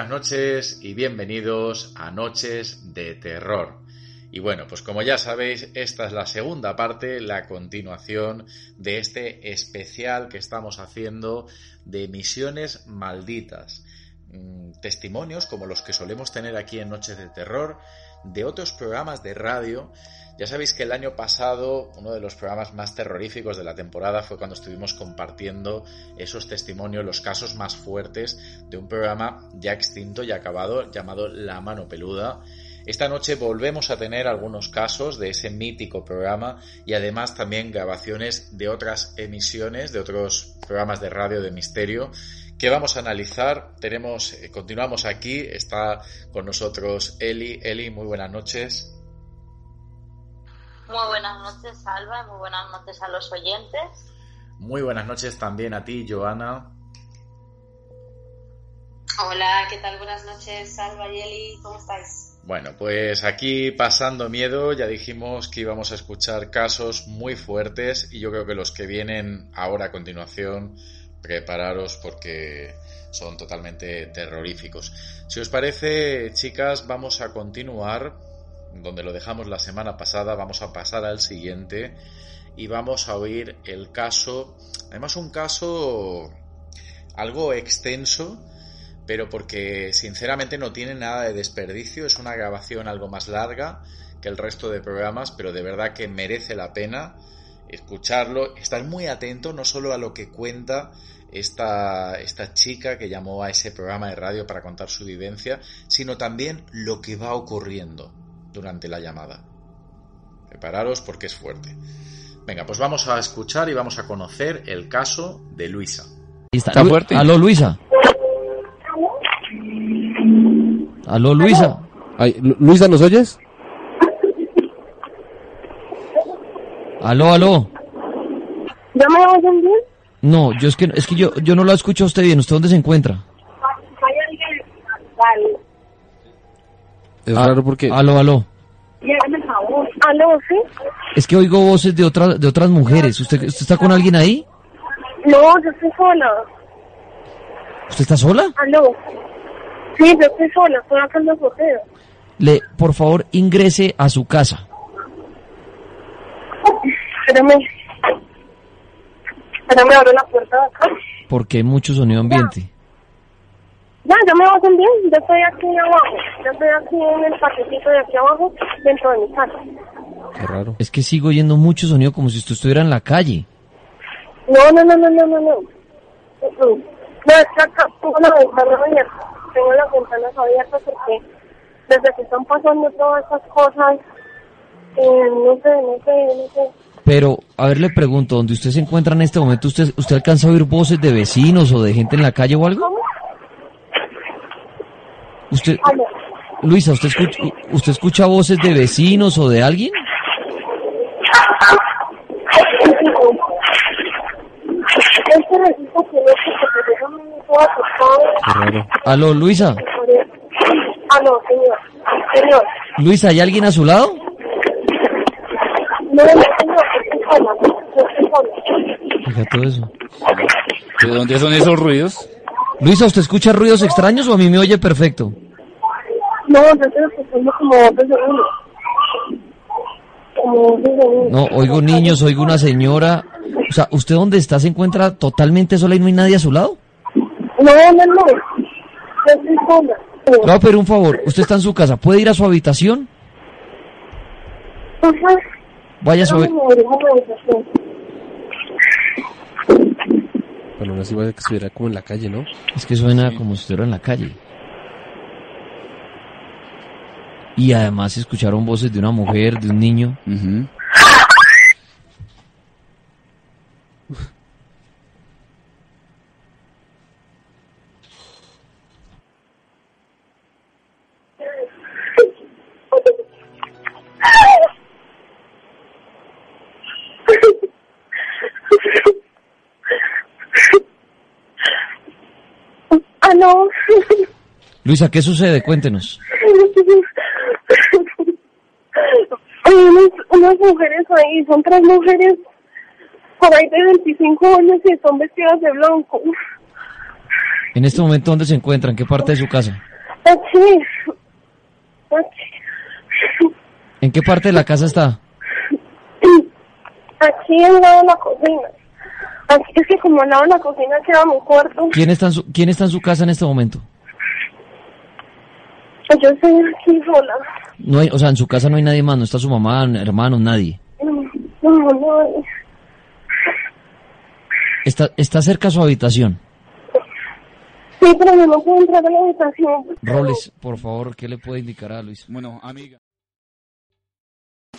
Buenas noches y bienvenidos a Noches de Terror. Y bueno, pues como ya sabéis, esta es la segunda parte, la continuación de este especial que estamos haciendo de misiones malditas. Mm, Testimonios como los que solemos tener aquí en Noches de Terror, de otros programas de radio. Ya sabéis que el año pasado uno de los programas más terroríficos de la temporada fue cuando estuvimos compartiendo esos testimonios, los casos más fuertes de un programa ya extinto y acabado llamado La Mano Peluda. Esta noche volvemos a tener algunos casos de ese mítico programa y además también grabaciones de otras emisiones, de otros programas de radio de misterio que vamos a analizar. Tenemos, eh, continuamos aquí, está con nosotros Eli. Eli, muy buenas noches. Muy buenas noches, Alba, muy buenas noches a los oyentes. Muy buenas noches también a ti, Joana. Hola, ¿qué tal? Buenas noches, Salva y Eli, ¿cómo estáis? Bueno, pues aquí pasando miedo, ya dijimos que íbamos a escuchar casos muy fuertes y yo creo que los que vienen ahora a continuación, prepararos porque son totalmente terroríficos. Si os parece, chicas, vamos a continuar donde lo dejamos la semana pasada, vamos a pasar al siguiente y vamos a oír el caso, además un caso algo extenso, pero porque sinceramente no tiene nada de desperdicio, es una grabación algo más larga que el resto de programas, pero de verdad que merece la pena escucharlo, estar muy atento no solo a lo que cuenta esta, esta chica que llamó a ese programa de radio para contar su vivencia, sino también lo que va ocurriendo durante la llamada. Prepararos porque es fuerte. Venga, pues vamos a escuchar y vamos a conocer el caso de Luisa. Está fuerte. Aló, Luisa. Aló, Luisa. Ay, Luisa, ¿nos oyes? Aló, aló. ¿Ya me oyen bien? No, yo es que es que yo yo no la escucho a usted bien. ¿Usted dónde se encuentra? Hay alguien. Vale. Es Ah, raro porque... Aló, aló. ¿Aló, sí? Es que oigo voces de otras de otras mujeres. ¿Usted usted está con alguien ahí? No, yo estoy sola. ¿Usted está sola? ¿Aló? Sí, yo estoy sola, estoy acá en los boteos. Le, por favor, ingrese a su casa. Espérame. Espérame, abro la puerta de acá. Porque hay mucho sonido ambiente. Ya, ya me oyen bien. Yo estoy aquí abajo. Yo estoy aquí en el paquetito de aquí abajo, dentro de mi casa. Qué raro. Es que sigo oyendo mucho sonido como si usted estuviera en la calle. No, no, no, no, no, no, no. No, es que acá tengo la ventana abierta. Tengo las ventanas abiertas porque desde que están pasando todas esas cosas, eh, no sé, no sé, no sé. Pero, a ver, le pregunto, ¿dónde usted se encuentra en este momento? ¿Usted, usted alcanza a oír voces de vecinos o de gente en la calle o algo? ¿Usted. Luisa, ¿usted escucha, ¿usted escucha voces de vecinos o de alguien? Es que resulta que no sé, porque yo me puedo acostar. Qué raro. Aló, Luisa. Aló, señor. Señor. Luisa, ¿hay alguien a su lado? No, no, señor, Oiga, todo eso. ¿De dónde son esos ruidos? Luisa, ¿usted escucha ruidos extraños o a mí me oye perfecto? No, yo estoy escuchando como dos segundos. No, oigo niños, oigo una señora. O sea, ¿usted dónde está se encuentra totalmente sola y no hay nadie a su lado? No, no, no. Yo estoy sola. A pedir un favor. Usted está en su casa. ¿Puede ir a su habitación? Ajá. Vaya a. No. Bueno, así va a que estuviera como en la calle, ¿no? Es que suena como si estuviera en la calle. Y además escucharon voces de una mujer, de un niño. Ujú. Ah, no. Luisa, ¿qué sucede? Cuéntenos. Hay unas, unas mujeres ahí, son tres mujeres por ahí de 25 años y están vestidas de blanco. En este momento, ¿dónde se encuentran? ¿En qué parte de su casa? Aquí. Aquí. ¿En qué parte de la casa está? Aquí al lado de la cocina. Aquí, es que como al lado de la cocina queda mi cuarto. ¿Quién está en su, quién está en su casa en este momento? Yo estoy aquí sola. No hay, o sea, en su casa no hay nadie más, no está su mamá, hermanos, nadie. No, no, no. Está, está cerca a su habitación. Sí, pero no puedo entrar a la habitación. Robles, por favor, ¿qué le puede indicar a Luis? Bueno, amiga.